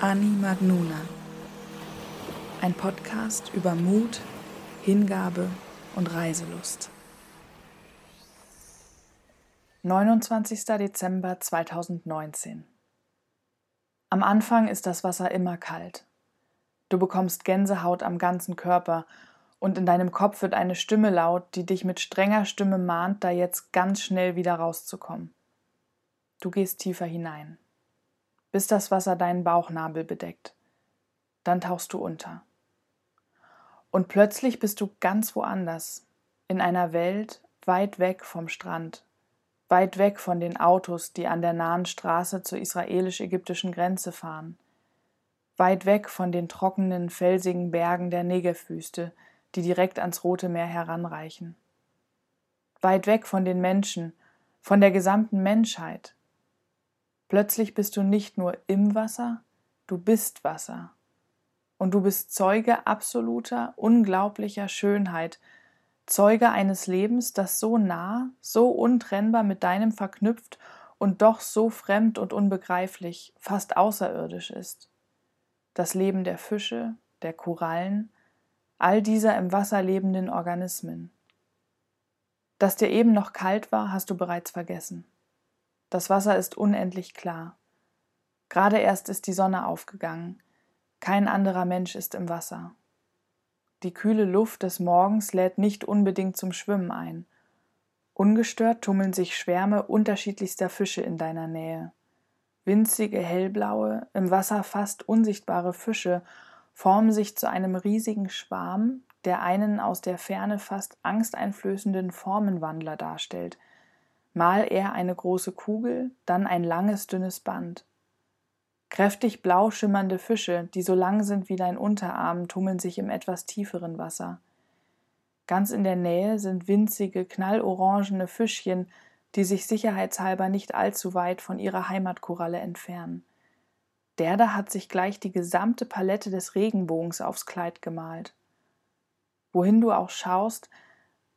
Ani Magnuna. Ein Podcast über Mut, Hingabe und Reiselust. 29. Dezember 2019. Am Anfang ist das Wasser immer kalt. Du bekommst Gänsehaut am ganzen Körper und in deinem Kopf wird eine Stimme laut, die dich mit strenger Stimme mahnt, da jetzt ganz schnell wieder rauszukommen. Du gehst tiefer hinein bis das Wasser deinen Bauchnabel bedeckt. Dann tauchst du unter. Und plötzlich bist du ganz woanders, in einer Welt weit weg vom Strand, weit weg von den Autos, die an der nahen Straße zur israelisch-ägyptischen Grenze fahren, weit weg von den trockenen, felsigen Bergen der Negevwüste, die direkt ans Rote Meer heranreichen, weit weg von den Menschen, von der gesamten Menschheit, Plötzlich bist du nicht nur im Wasser, du bist Wasser. Und du bist Zeuge absoluter, unglaublicher Schönheit, Zeuge eines Lebens, das so nah, so untrennbar mit deinem verknüpft und doch so fremd und unbegreiflich, fast außerirdisch ist. Das Leben der Fische, der Korallen, all dieser im Wasser lebenden Organismen. Dass dir eben noch kalt war, hast du bereits vergessen. Das Wasser ist unendlich klar. Gerade erst ist die Sonne aufgegangen. Kein anderer Mensch ist im Wasser. Die kühle Luft des Morgens lädt nicht unbedingt zum Schwimmen ein. Ungestört tummeln sich Schwärme unterschiedlichster Fische in deiner Nähe. Winzige, hellblaue, im Wasser fast unsichtbare Fische formen sich zu einem riesigen Schwarm, der einen aus der Ferne fast angsteinflößenden Formenwandler darstellt, mal eher eine große Kugel, dann ein langes, dünnes Band. Kräftig blau schimmernde Fische, die so lang sind wie dein Unterarm, tummeln sich im etwas tieferen Wasser. Ganz in der Nähe sind winzige, knallorangene Fischchen, die sich sicherheitshalber nicht allzu weit von ihrer Heimatkoralle entfernen. Der da hat sich gleich die gesamte Palette des Regenbogens aufs Kleid gemalt. Wohin du auch schaust,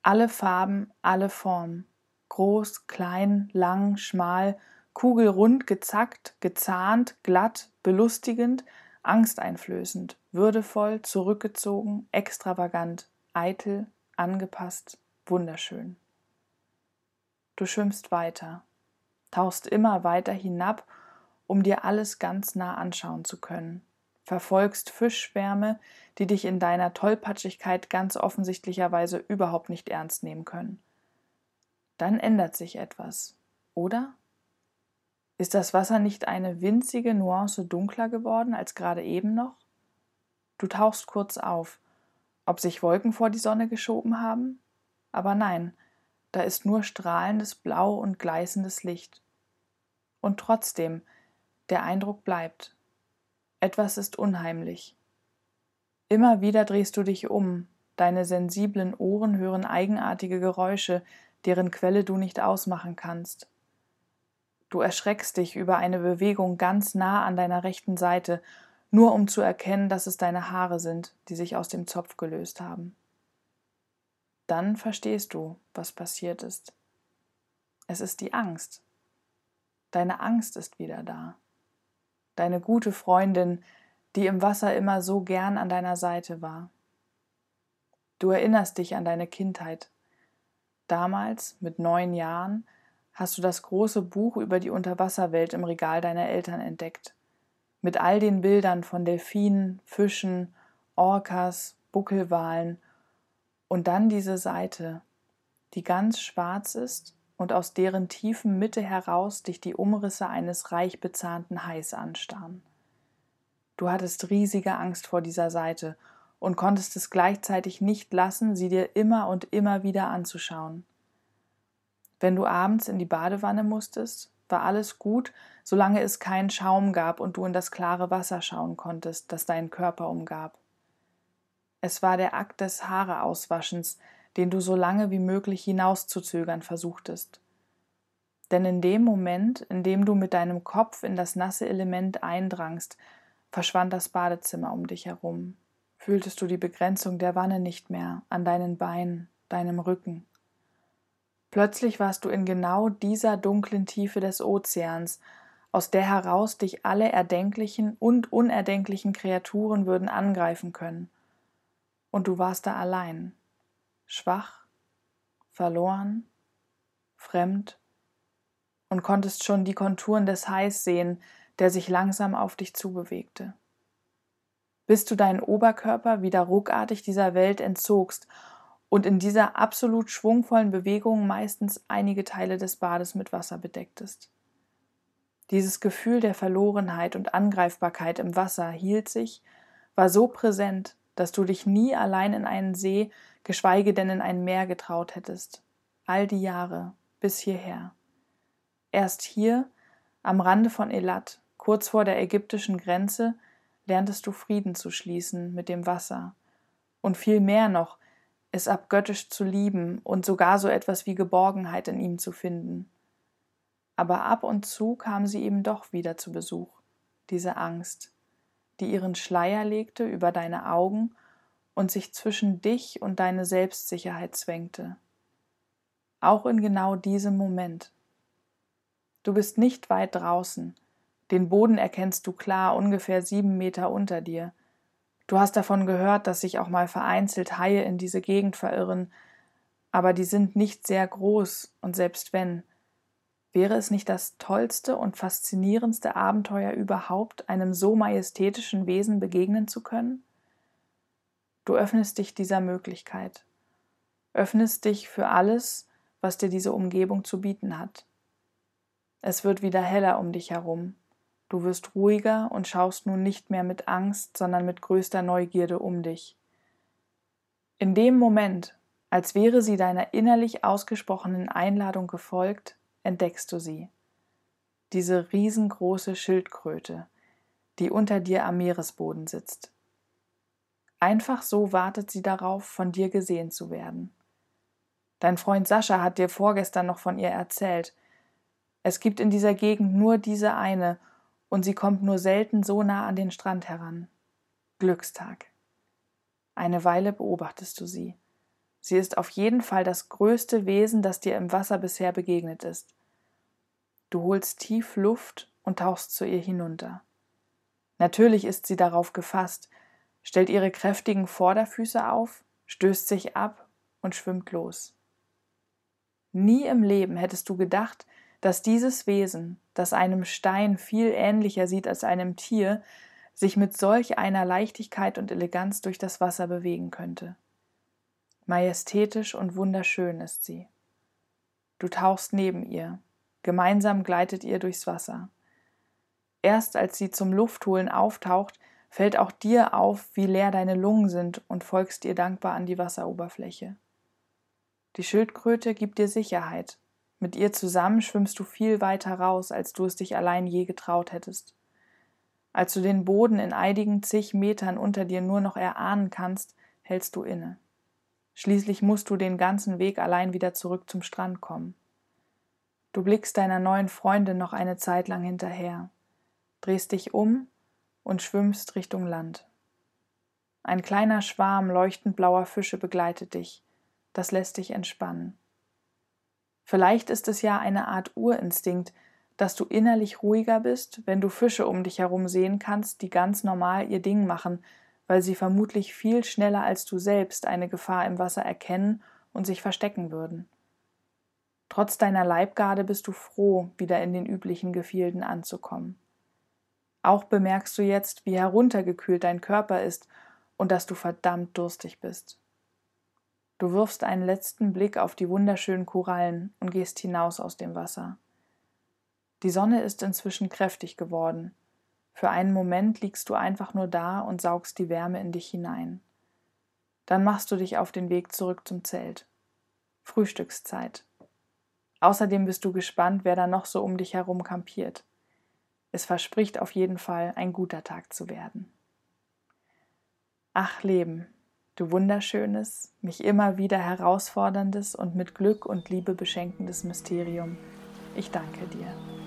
alle Farben, alle Formen groß, klein, lang, schmal, kugelrund, gezackt, gezahnt, glatt, belustigend, angsteinflößend, würdevoll, zurückgezogen, extravagant, eitel, angepasst, wunderschön. Du schwimmst weiter, tauchst immer weiter hinab, um dir alles ganz nah anschauen zu können, verfolgst Fischschwärme, die dich in deiner Tollpatschigkeit ganz offensichtlicherweise überhaupt nicht ernst nehmen können dann ändert sich etwas, oder? Ist das Wasser nicht eine winzige Nuance dunkler geworden als gerade eben noch? Du tauchst kurz auf, ob sich Wolken vor die Sonne geschoben haben? Aber nein, da ist nur strahlendes Blau und gleißendes Licht. Und trotzdem, der Eindruck bleibt. Etwas ist unheimlich. Immer wieder drehst du dich um, deine sensiblen Ohren hören eigenartige Geräusche, deren Quelle du nicht ausmachen kannst. Du erschreckst dich über eine Bewegung ganz nah an deiner rechten Seite, nur um zu erkennen, dass es deine Haare sind, die sich aus dem Zopf gelöst haben. Dann verstehst du, was passiert ist. Es ist die Angst. Deine Angst ist wieder da. Deine gute Freundin, die im Wasser immer so gern an deiner Seite war. Du erinnerst dich an deine Kindheit, Damals, mit neun Jahren, hast du das große Buch über die Unterwasserwelt im Regal deiner Eltern entdeckt. Mit all den Bildern von Delfinen, Fischen, Orcas, Buckelwalen und dann diese Seite, die ganz schwarz ist und aus deren tiefen Mitte heraus dich die Umrisse eines reich bezahnten Hais anstarren. Du hattest riesige Angst vor dieser Seite und konntest es gleichzeitig nicht lassen, sie dir immer und immer wieder anzuschauen. Wenn du abends in die Badewanne musstest, war alles gut, solange es keinen Schaum gab und du in das klare Wasser schauen konntest, das deinen Körper umgab. Es war der Akt des Haareauswaschens, den du so lange wie möglich hinauszuzögern versuchtest. Denn in dem Moment, in dem du mit deinem Kopf in das nasse Element eindrangst, verschwand das Badezimmer um dich herum fühltest du die Begrenzung der Wanne nicht mehr an deinen Beinen, deinem Rücken. Plötzlich warst du in genau dieser dunklen Tiefe des Ozeans, aus der heraus dich alle erdenklichen und unerdenklichen Kreaturen würden angreifen können. Und du warst da allein, schwach, verloren, fremd und konntest schon die Konturen des Hais sehen, der sich langsam auf dich zubewegte. Bis du deinen Oberkörper wieder ruckartig dieser Welt entzogst und in dieser absolut schwungvollen Bewegung meistens einige Teile des Bades mit Wasser bedecktest. Dieses Gefühl der Verlorenheit und Angreifbarkeit im Wasser hielt sich, war so präsent, dass du dich nie allein in einen See, geschweige denn in ein Meer getraut hättest. All die Jahre, bis hierher. Erst hier, am Rande von Elat, kurz vor der ägyptischen Grenze, lerntest du Frieden zu schließen mit dem Wasser. Und viel mehr noch, es abgöttisch zu lieben und sogar so etwas wie Geborgenheit in ihm zu finden aber ab und zu kam sie eben doch wieder zu Besuch, diese Angst, die ihren Schleier legte über deine Augen und sich zwischen dich und deine Selbstsicherheit zwängte. Auch in genau diesem Moment. Du bist nicht weit draußen, den Boden erkennst du klar ungefähr sieben Meter unter dir. Du hast davon gehört, dass sich auch mal vereinzelt Haie in diese Gegend verirren, aber die sind nicht sehr groß, und selbst wenn, Wäre es nicht das tollste und faszinierendste Abenteuer überhaupt, einem so majestätischen Wesen begegnen zu können? Du öffnest dich dieser Möglichkeit, öffnest dich für alles, was dir diese Umgebung zu bieten hat. Es wird wieder heller um dich herum, du wirst ruhiger und schaust nun nicht mehr mit Angst, sondern mit größter Neugierde um dich. In dem Moment, als wäre sie deiner innerlich ausgesprochenen Einladung gefolgt, entdeckst du sie. Diese riesengroße Schildkröte, die unter dir am Meeresboden sitzt. Einfach so wartet sie darauf, von dir gesehen zu werden. Dein Freund Sascha hat dir vorgestern noch von ihr erzählt. Es gibt in dieser Gegend nur diese eine, und sie kommt nur selten so nah an den Strand heran. Glückstag. Eine Weile beobachtest du sie. Sie ist auf jeden Fall das größte Wesen, das dir im Wasser bisher begegnet ist. Du holst tief Luft und tauchst zu ihr hinunter. Natürlich ist sie darauf gefasst, stellt ihre kräftigen Vorderfüße auf, stößt sich ab und schwimmt los. Nie im Leben hättest du gedacht, dass dieses Wesen, das einem Stein viel ähnlicher sieht als einem Tier, sich mit solch einer Leichtigkeit und Eleganz durch das Wasser bewegen könnte. Majestätisch und wunderschön ist sie. Du tauchst neben ihr. Gemeinsam gleitet ihr durchs Wasser. Erst als sie zum Luftholen auftaucht, fällt auch dir auf, wie leer deine Lungen sind und folgst ihr dankbar an die Wasseroberfläche. Die Schildkröte gibt dir Sicherheit. Mit ihr zusammen schwimmst du viel weiter raus, als du es dich allein je getraut hättest. Als du den Boden in einigen zig Metern unter dir nur noch erahnen kannst, hältst du inne. Schließlich musst du den ganzen Weg allein wieder zurück zum Strand kommen. Du blickst deiner neuen Freundin noch eine Zeit lang hinterher, drehst dich um und schwimmst Richtung Land. Ein kleiner Schwarm leuchtend blauer Fische begleitet dich, das lässt dich entspannen. Vielleicht ist es ja eine Art Urinstinkt, dass du innerlich ruhiger bist, wenn du Fische um dich herum sehen kannst, die ganz normal ihr Ding machen, weil sie vermutlich viel schneller als du selbst eine Gefahr im Wasser erkennen und sich verstecken würden. Trotz deiner Leibgarde bist du froh, wieder in den üblichen Gefilden anzukommen. Auch bemerkst du jetzt, wie heruntergekühlt dein Körper ist und dass du verdammt durstig bist. Du wirfst einen letzten Blick auf die wunderschönen Korallen und gehst hinaus aus dem Wasser. Die Sonne ist inzwischen kräftig geworden, für einen Moment liegst du einfach nur da und saugst die Wärme in dich hinein. Dann machst du dich auf den Weg zurück zum Zelt. Frühstückszeit. Außerdem bist du gespannt, wer da noch so um dich herum kampiert. Es verspricht auf jeden Fall ein guter Tag zu werden. Ach Leben, du wunderschönes, mich immer wieder herausforderndes und mit Glück und Liebe beschenkendes Mysterium, ich danke dir.